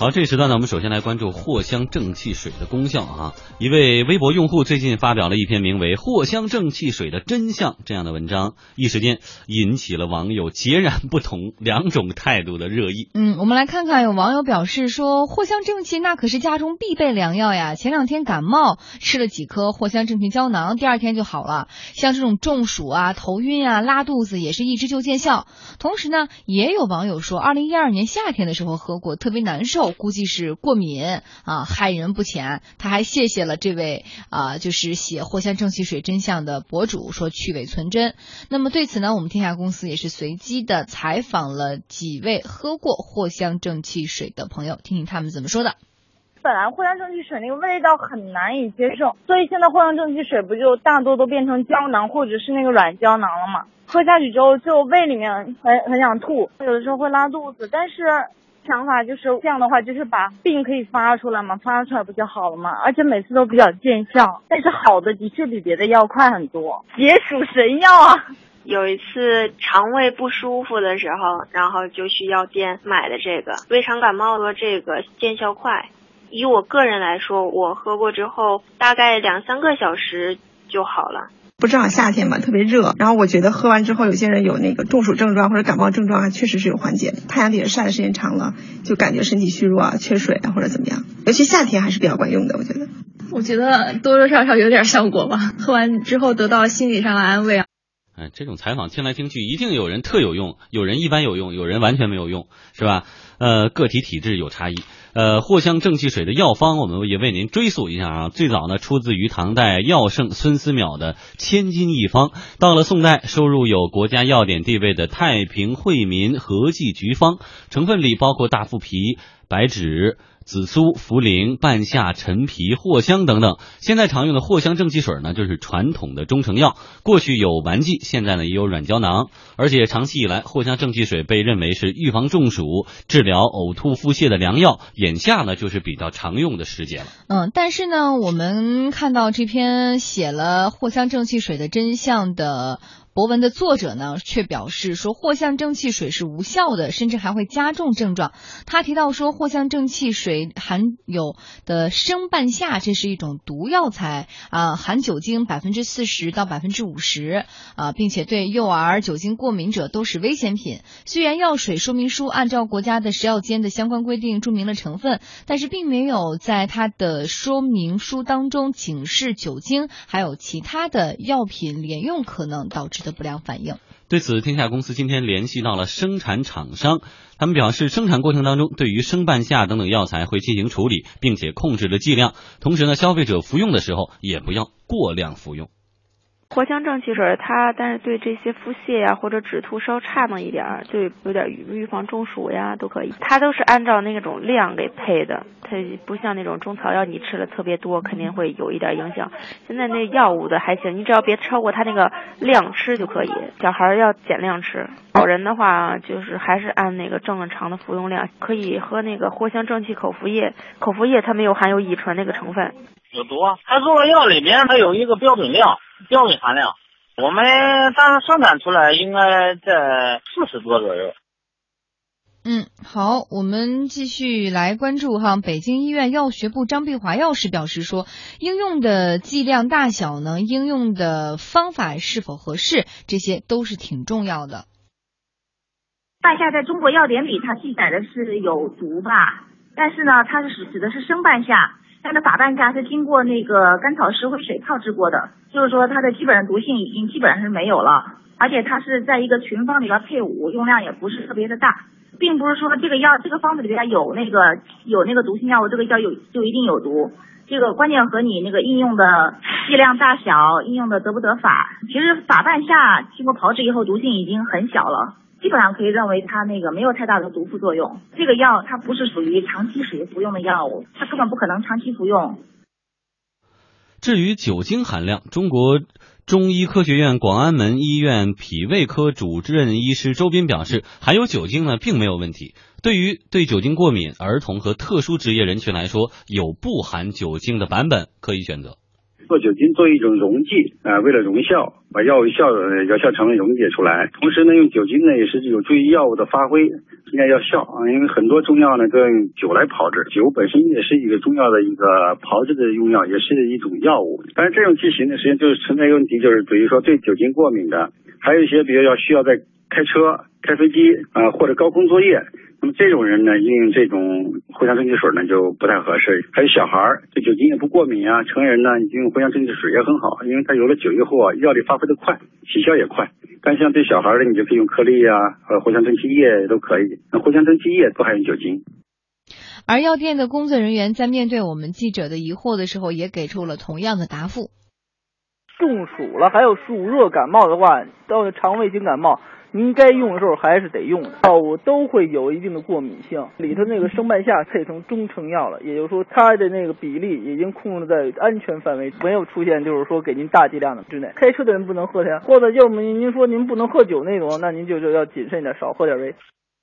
好，这时段呢，我们首先来关注藿香正气水的功效啊。一位微博用户最近发表了一篇名为《藿香正气水的真相》这样的文章，一时间引起了网友截然不同两种态度的热议。嗯，我们来看看，有网友表示说，藿香正气那可是家中必备良药呀。前两天感冒吃了几颗藿香正气胶囊，第二天就好了。像这种中暑啊、头晕啊、拉肚子，也是一支就见效。同时呢，也有网友说，二零一二年夏天的时候喝过，特别难受。估计是过敏啊，害人不浅。他还谢谢了这位啊，就是写藿香正气水真相的博主，说去伪存真。那么对此呢，我们天下公司也是随机的采访了几位喝过藿香正气水的朋友，听听他们怎么说的。本来藿香正气水那个味道很难以接受，所以现在藿香正气水不就大多都变成胶囊或者是那个软胶囊了吗？喝下去之后就胃里面很很想吐，有的时候会拉肚子，但是。想法就是这样的话，就是把病可以发出来嘛，发出来不就好了嘛？而且每次都比较见效，但是好的的确比别的药快很多，解暑神药啊！有一次肠胃不舒服的时候，然后就去药店买的这个胃肠感冒的这个见效快。以我个人来说，我喝过之后大概两三个小时就好了。不正好夏天嘛，特别热，然后我觉得喝完之后，有些人有那个中暑症状或者感冒症状啊，确实是有缓解。太阳底下晒的时间长了，就感觉身体虚弱啊、缺水啊或者怎么样。尤其夏天还是比较管用的，我觉得。我觉得多多少少有点效果吧，喝完之后得到心理上的安慰啊。哎，这种采访听来听去，一定有人特有用，有人一般有用，有人完全没有用，是吧？呃，个体体质有差异。呃，藿香正气水的药方，我们也为您追溯一下啊。最早呢，出自于唐代药圣孙思邈的《千金一方》，到了宋代，收入有国家药典地位的《太平惠民合剂局方》，成分里包括大腹皮、白芷。紫苏、茯苓、半夏、陈皮、藿香等等。现在常用的藿香正气水呢，就是传统的中成药。过去有丸剂，现在呢也有软胶囊。而且长期以来，藿香正气水被认为是预防中暑、治疗呕吐、腹泻的良药。眼下呢，就是比较常用的时节了。嗯，但是呢，我们看到这篇写了藿香正气水的真相的。博文的作者呢，却表示说藿香正气水是无效的，甚至还会加重症状。他提到说，藿香正气水含有的生半夏，这是一种毒药材啊，含酒精百分之四十到百分之五十啊，并且对幼儿、酒精过敏者都是危险品。虽然药水说明书按照国家的食药监的相关规定注明了成分，但是并没有在它的说明书当中警示酒精还有其他的药品连用可能导致的。不良反应。对此，天下公司今天联系到了生产厂商，他们表示，生产过程当中对于生半夏等等药材会进行处理，并且控制了剂量。同时呢，消费者服用的时候也不要过量服用。藿香正气水，它但是对这些腹泻呀或者止吐稍差那么一点儿，就有点预预防中暑呀都可以。它都是按照那种量给配的，它不像那种中草药，你吃了特别多肯定会有一点影响。现在那药物的还行，你只要别超过它那个量吃就可以。小孩要减量吃，老人的话就是还是按那个正常的服用量，可以喝那个藿香正气口服液。口服液它没有含有乙醇那个成分。有毒啊！它作为药里面它有一个标准量。标准含量，我们当时生产出来应该在四十多左右。嗯，好，我们继续来关注哈。北京医院药学部张碧华药师表示说，应用的剂量大小呢，应用的方法是否合适，这些都是挺重要的。半夏在中国药典里它记载的是有毒吧，但是呢，它是指指的是生半夏。它的法半夏是经过那个甘草石灰水泡制过的，就是说它的基本上毒性已经基本上是没有了，而且它是在一个群方里边配伍，用量也不是特别的大，并不是说这个药这个方子里边有那个有那个毒性药物，这个药有就一定有毒，这个关键和你那个应用的剂量大小、应用的得不得法。其实法半夏经过炮制以后，毒性已经很小了。基本上可以认为它那个没有太大的毒副作用。这个药它不是属于长期使用服用的药物，它根本不可能长期服用。至于酒精含量，中国中医科学院广安门医院脾胃科主任医师周斌表示，含有酒精呢并没有问题。对于对酒精过敏儿童和特殊职业人群来说，有不含酒精的版本可以选择。做酒精做一种溶剂啊、为了溶效，把药物效药效成分溶解出来。同时呢，用酒精呢也是有助于药物的发挥，增加药效啊。因为很多中药呢都用酒来炮制，酒本身也是一个中药的一个炮制的用药，也是一种药物。但是这种剂型呢，实际上就是存在一个问题，就是比如说对酒精过敏的，还有一些比如要需要在开车、开飞机啊、或者高空作业。那么这种人呢，应用这种藿香正气水呢就不太合适。还有小孩儿对酒精也不过敏啊，成人呢你用藿香正气水也很好，因为它有了酒以后啊，药力发挥的快，起效也快。但像对小孩儿的，你就可以用颗粒啊，呃藿香正气液都可以。那藿香正气液都含有酒精。而药店的工作人员在面对我们记者的疑惑的时候，也给出了同样的答复。中暑了，还有暑热感冒的话，到了肠胃型感冒，您该用的时候还是得用。药物都会有一定的过敏性，里头那个生半夏配成中成药了，也就是说它的那个比例已经控制在安全范围，没有出现就是说给您大剂量的之内。开车的人不能喝它，或者要么您说您不能喝酒那种，那您就就要谨慎点，少喝点呗。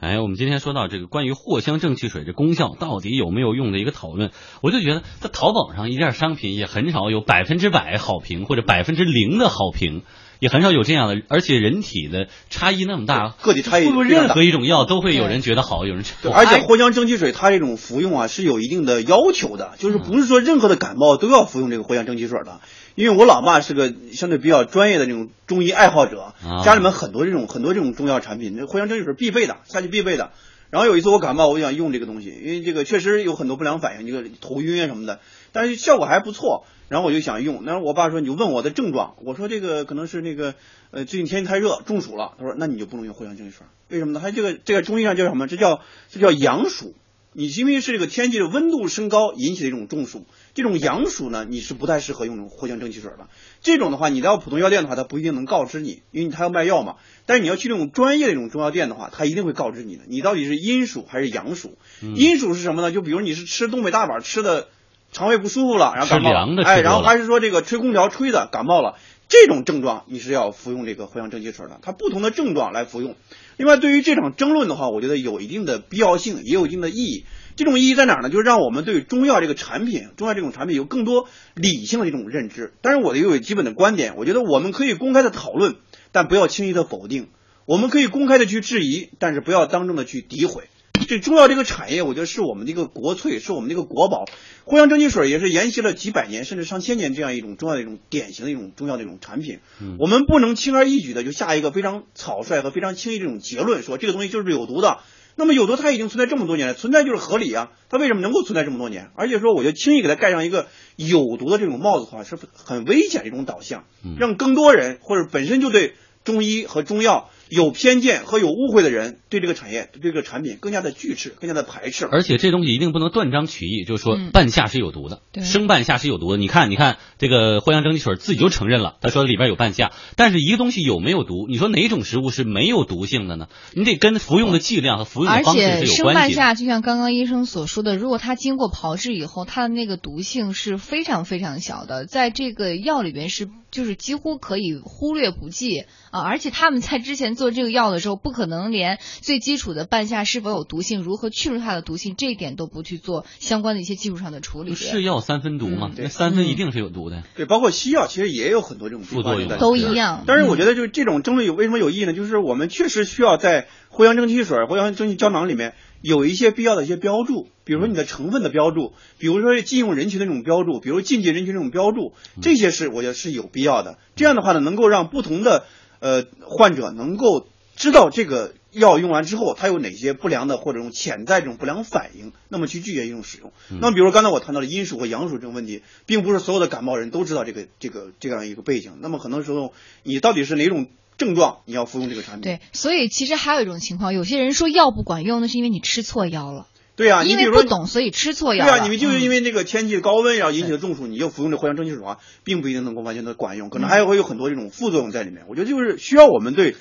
哎，我们今天说到这个关于藿香正气水的功效到底有没有用的一个讨论，我就觉得在淘宝上一件商品也很少有百分之百好评或者百分之零的好评，也很少有这样的，而且人体的差异那么大，个体差异任何一种药都会有人觉得好，有人觉对，得而且藿香正气水它这种服用啊是有一定的要求的，就是不是说任何的感冒都要服用这个藿香正气水的。因为我老爸是个相对比较专业的这种中医爱好者，啊家里面很多这种很多这种中药产品，这藿香正气水必备的，夏季必备的。然后有一次我感冒，我就想用这个东西，因为这个确实有很多不良反应，这个头晕啊什么的，但是效果还不错。然后我就想用，然后我爸说你就问我的症状，我说这个可能是那个呃最近天气太热中暑了，他说那你就不能用藿香正气水，为什么呢？它这个这个中医上叫什么？这叫这叫阳暑。你因为是这个天气的温度升高引起的一种中暑，这种阳暑呢，你是不太适合用这种藿香正气水的。这种的话，你到普通药店的话，他不一定能告知你，因为他要卖药嘛。但是你要去那种专业的一种中药店的话，他一定会告知你的，你到底是阴暑还是阳暑。嗯阴暑是什么呢？就比如你是吃东北大板吃的肠胃不舒服了，然后感冒哎，然后还是说这个吹空调吹的感冒了，这种症状你是要服用这个藿香正气水的，它不同的症状来服用。另外，对于这场争论的话，我觉得有一定的必要性，也有一定的意义。这种意义在哪儿呢？就是让我们对中药这个产品，中药这种产品有更多理性的一种认知。但是我也有基本的观点，我觉得我们可以公开的讨论，但不要轻易的否定。我们可以公开的去质疑，但是不要当众的去诋毁。这中药这个产业，我觉得是我们的一个国粹，是我们的一个国宝。藿香正气水也是沿袭了几百年甚至上千年这样一种中药的一种典型的一种中药的一种产品。嗯我们不能轻而易举的就下一个非常草率和非常轻易这种结论，说这个东西就是有毒的。那么有毒它已经存在这么多年了，存在就是合理啊。它为什么能够存在这么多年？而且说，我觉得轻易给它盖上一个有毒的这种帽子的话，是很危险的一种导向，嗯让更多人或者本身就对中医和中药有偏见和有误会的人，对这个产业、对这个产品更加的拒斥、更加的排斥。而且这东西一定不能断章取义，就是说嗯半夏是有毒的，对生半夏是有毒的。你看，你看这个藿香正气水自己就承认了，他说里边有半夏。但是一个东西有没有毒，你说哪种食物是没有毒性的呢？你得跟服用的剂量和服用方式且生是有关系的。半夏就像刚刚医生所说的，如果它经过炮制以后，它的那个毒性是非常非常小的，在这个药里边是就是几乎可以忽略不计啊。而且他们在之前做这个药的时候，不可能连最基础的半夏是否有毒性、如何去除它的毒性这一点都不去做相关的一些技术上的处理。是药三分毒嘛嗯？那三分一定是有毒的。对，包括西药其实也有很多这种副作用在都一样但是我觉得就是这种争论有为什么有意义呢？就是我们确实需要在藿香正气水、藿香正气胶囊里面有一些必要的一些标注，比如说你的成分的标注，比如说禁用人群的这种标注，比如禁忌人群这种标注，这些是我觉得是有必要的。这样的话呢，能够让不同的呃患者能够知道这个药用完之后它有哪些不良的或者这种潜在这种不良反应，那么去拒绝一种使用。嗯那么比如刚才我谈到的阴暑和阳暑这种问题，并不是所有的感冒人都知道这个这个这样一个背景。那么很多时候你到底是哪种症状，你要服用这个产品？对，所以其实还有一种情况，有些人说药不管用，那是因为你吃错药了。对啊，你因比如说为不懂，所以吃错药对啊，你们就是嗯。因为那个天气高温然后引起的中暑，你就服用这藿香正气水的话，并不一定能够完全的管用，可能还会有很多这种副作用在里面。我觉得就是需要我们对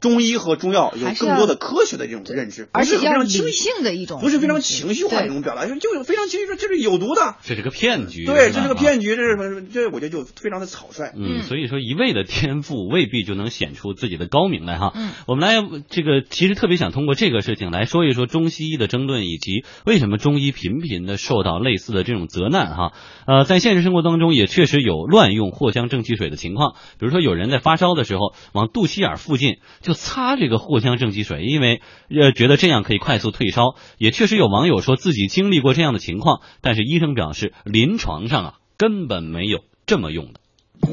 中医和中药有更多的科学的这种认知，而是非常情绪性的一种不是非常情绪化的一种表达，就是非常情绪说这是有毒的，这是个骗局，对，这是个啊骗局，这是这我觉得就非常的草率。嗯，所以说一味的天赋未必就能显出自己的高明来哈。嗯，我们来这个其实特别想通过这个事情来说一说中西医的争论，以及为什么中医频频的受到类似的这种责难哈。呃，在现实生活当中也确实有乱用藿香正气水的情况，比如说有人在发烧的时候往肚脐眼附近就擦这个藿香正气水，因为呃觉得这样可以快速退烧。也确实有网友说自己经历过这样的情况，但是医生表示临床上啊根本没有这么用的。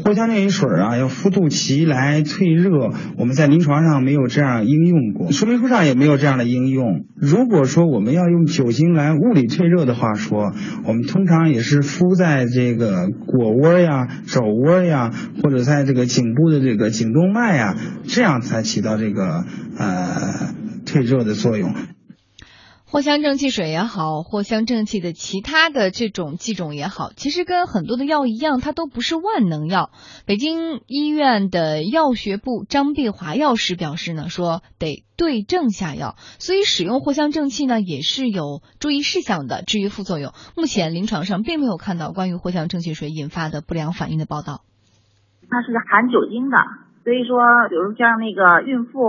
藿香正气水啊，要敷肚脐来退热，我们在临床上没有这样应用过，说明书上也没有这样的应用。如果说我们要用酒精来物理退热的话说，我们通常也是敷在这个腘窝呀、肘窝呀，或者在这个颈部的这个颈动脉呀，这样才起到这个呃退热的作用。藿香正气水也好，藿香正气的其他的这种剂种也好，其实跟很多的药一样，它都不是万能药。北京医院的药学部张碧华药师表示呢，说得对症下药，所以使用藿香正气呢也是有注意事项的。至于副作用，目前临床上并没有看到关于藿香正气水引发的不良反应的报道。它是含酒精的，所以说，比如像那个孕妇、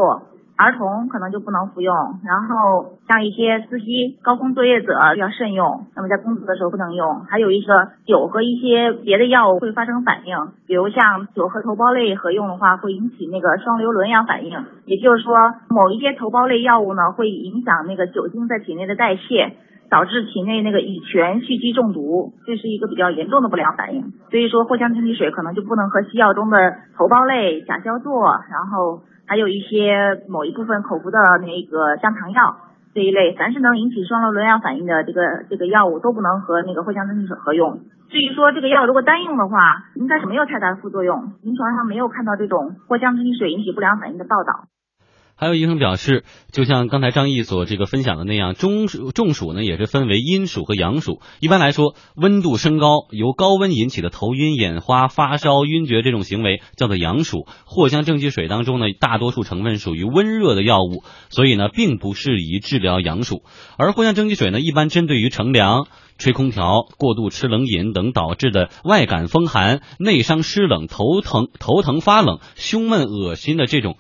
儿童可能就不能服用，然后像一些司机、高空作业者要慎用，那么在工作的时候不能用。还有一个酒和一些别的药物会发生反应，比如像酒和头孢类合用的话，会引起那个双硫仑样反应，也就是说，某一些头孢类药物呢会影响那个酒精在体内的代谢。导致体内那个乙醛蓄积中毒，这是一个比较严重的不良反应。所以说，藿香正气水可能就不能和西药中的头孢类、甲硝唑，然后还有一些某一部分口服的那个降糖药这一类，凡是能引起双硫仑样反应的这个这个药物都不能和那个藿香正气水合用。至于说这个药如果单用的话，应该是没有太大的副作用，临床上没有看到这种藿香正气水引起不良反应的报道。还有医生表示，就像刚才张毅所这个分享的那样，中暑中暑呢也是分为阴暑和阳暑。一般来说，温度升高由高温引起的头晕、眼花、发烧、晕厥这种行为叫做阳暑。藿香正气水当中呢，大多数成分属于温热的药物，所以呢并不适宜治疗阳暑。而藿香正气水呢，一般针对于乘凉。吹空调、过度吃冷饮等导致的外感风寒、内伤湿冷、头疼、头疼发冷、胸闷恶心的这种。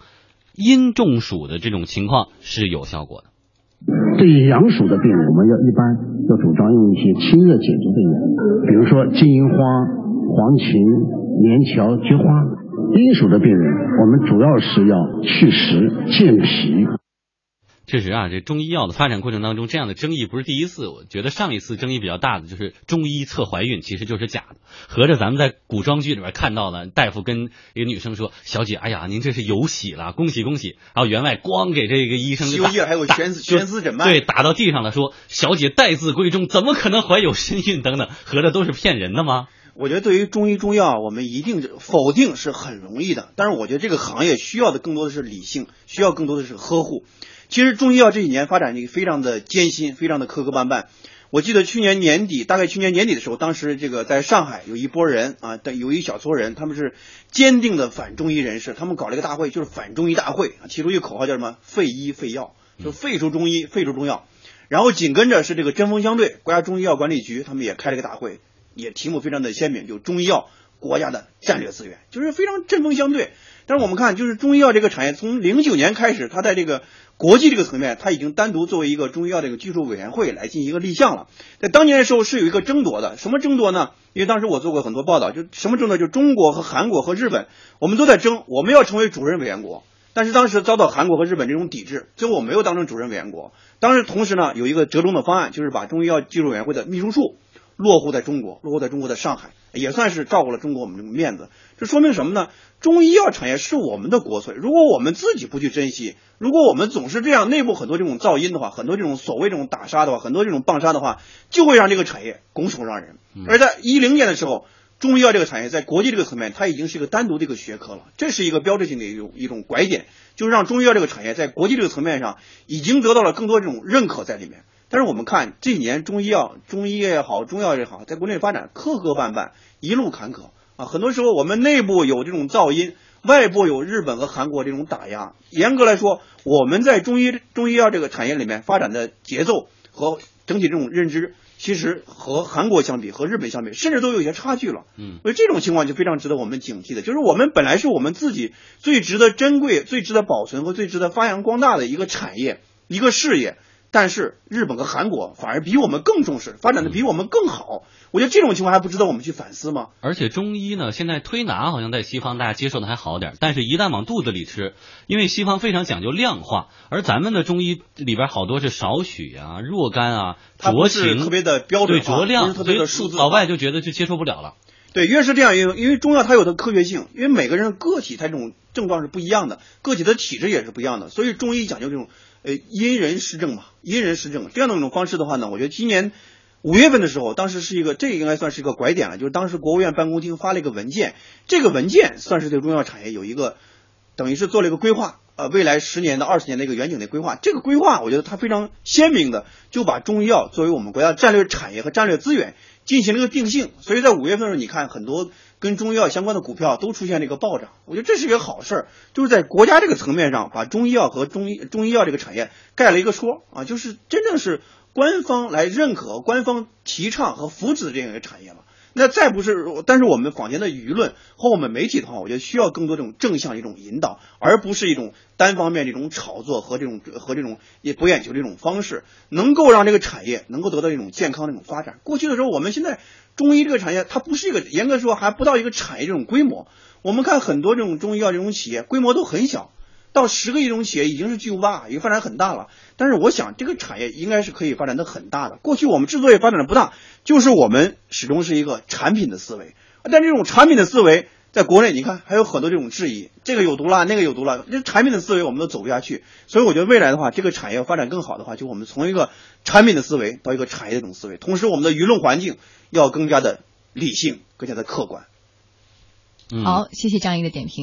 阴中暑的这种情况是有效果的。对于阳暑的病人，我们要一般要主张用一些清热解毒的药，比如说金银花、黄芩、连翘、菊花。阴暑的病人，我们主要是要祛湿健脾。确实啊，这中医药的发展过程当中，这样的争议不是第一次。我觉得上一次争议比较大的就是中医测怀孕其实就是假的，合着咱们在古装剧里边看到了，大夫跟一个女生说：“小姐，哎呀，您这是有喜了，恭喜恭喜。”然后员外咣给这个医生就还有悬丝悬丝诊脉，对，打到地上了，说：“小姐待字闺中，怎么可能怀有身孕？”等等，合着都是骗人的吗？我觉得对于中医中药，我们一定否定是很容易的，但是我觉得这个行业需要的更多的是理性，需要更多的是呵护。其实中医药这几年发展的非常的艰辛，非常的磕磕绊绊。我记得去年年底，大概去年年底的时候，当时这个在上海有一波人啊，有一小撮人，他们是坚定的反中医人士，他们搞了一个大会，就是反中医大会啊，提出一个口号叫什么“废医废药”，就废除中医，废除中药。然后紧跟着是这个针锋相对，国家中医药管理局他们也开了个大会，也题目非常的鲜明，就中医药国家的战略资源，就是非常针锋相对。但是我们看，就是中医药这个产业，从零九年开始，它在这个国际这个层面，它已经单独作为一个中医药这个技术委员会来进行一个立项了。在当年的时候是有一个争夺的，什么争夺呢？因为当时我做过很多报道，就什么争夺？就中国和韩国和日本，我们都在争，我们要成为主任委员国。但是当时遭到韩国和日本这种抵制，最后我没有当成主任委员国。当时同时呢，有一个折中的方案，就是把中医药技术委员会的秘书处落户在中国，落户在中国的上海，也算是照顾了中国我们这个面子。这说明什么呢？中医药产业是我们的国粹，如果我们自己不去珍惜，如果我们总是这样，内部很多这种噪音的话，很多这种所谓这种打杀的话，很多这种棒杀的话，就会让这个产业拱手让人。而在一零年的时候，中医药这个产业在国际这个层面，它已经是一个单独的一个学科了，这是一个标志性的一种一种拐点，就是让中医药这个产业在国际这个层面上已经得到了更多这种认可在里面。但是我们看这几年中医药、中医也好，中药也好，在国内发展磕磕绊绊，一路坎坷。啊，很多时候我们内部有这种噪音，外部有日本和韩国这种打压。严格来说，我们在中医中医药这个产业里面发展的节奏和整体这种认知，其实和韩国相比，和日本相比，甚至都有一些差距了。嗯，所以这种情况就非常值得我们警惕的，就是我们本来是我们自己最值得珍贵、最值得保存和最值得发扬光大的一个产业、一个事业。但是日本和韩国反而比我们更重视，发展的比我们更好。我觉得这种情况还不值得我们去反思吗？而且中医呢，现在推拿好像在西方大家接受的还好点，但是一旦往肚子里吃，因为西方非常讲究量化，而咱们的中医里边好多是少许啊、若干啊、酌情，特别的标准对酌量，特别的数字，老外就觉得就接受不了了。对，越是这样，因为因为中药它有的科学性，因为每个人个体它这种症状是不一样的，个体的体质也是不一样的，所以中医讲究这种。呃，因人施政嘛，因人施政这样的一种方式的话呢，我觉得今年五月份的时候，当时是一个，这应该算是一个拐点了，就是当时国务院办公厅发了一个文件，这个文件算是对中药产业有一个，等于是做了一个规划，呃，未来十年到二十年的一个远景的规划。这个规划，我觉得它非常鲜明的，就把中医药作为我们国家战略产业和战略资源进行了一个定性。所以在五月份的时候，你看很多。跟中医药相关的股票都出现了一个暴涨，我觉得这是一个好事儿，就是在国家这个层面上把中医药和中医中医药这个产业盖了一个说啊，就是真正是官方来认可、官方提倡和扶持的这样一个产业嘛。那再不是，但是我们坊间的舆论和我们媒体的话，我觉得需要更多这种正向一种引导，而不是一种单方面这种炒作和这种和这种也博眼球这种方式，能够让这个产业能够得到一种健康的一种发展。过去的时候，我们现在中医这个产业它不是一个严格说还不到一个产业这种规模。我们看很多这种中医药这种企业规模都很小。到十个亿这种企业已经是巨无霸，已经发展很大了。但是我想，这个产业应该是可以发展的很大的。过去我们之所以发展的不大，就是我们始终是一个产品的思维。但这种产品的思维，在国内你看还有很多这种质疑，这个有毒了，那个有毒了。这产品的思维我们都走不下去。所以我觉得未来的话，这个产业发展更好的话，就我们从一个产品的思维到一个产业的这种思维，同时我们的舆论环境要更加的理性，更加的客观。好，谢谢张毅的点评。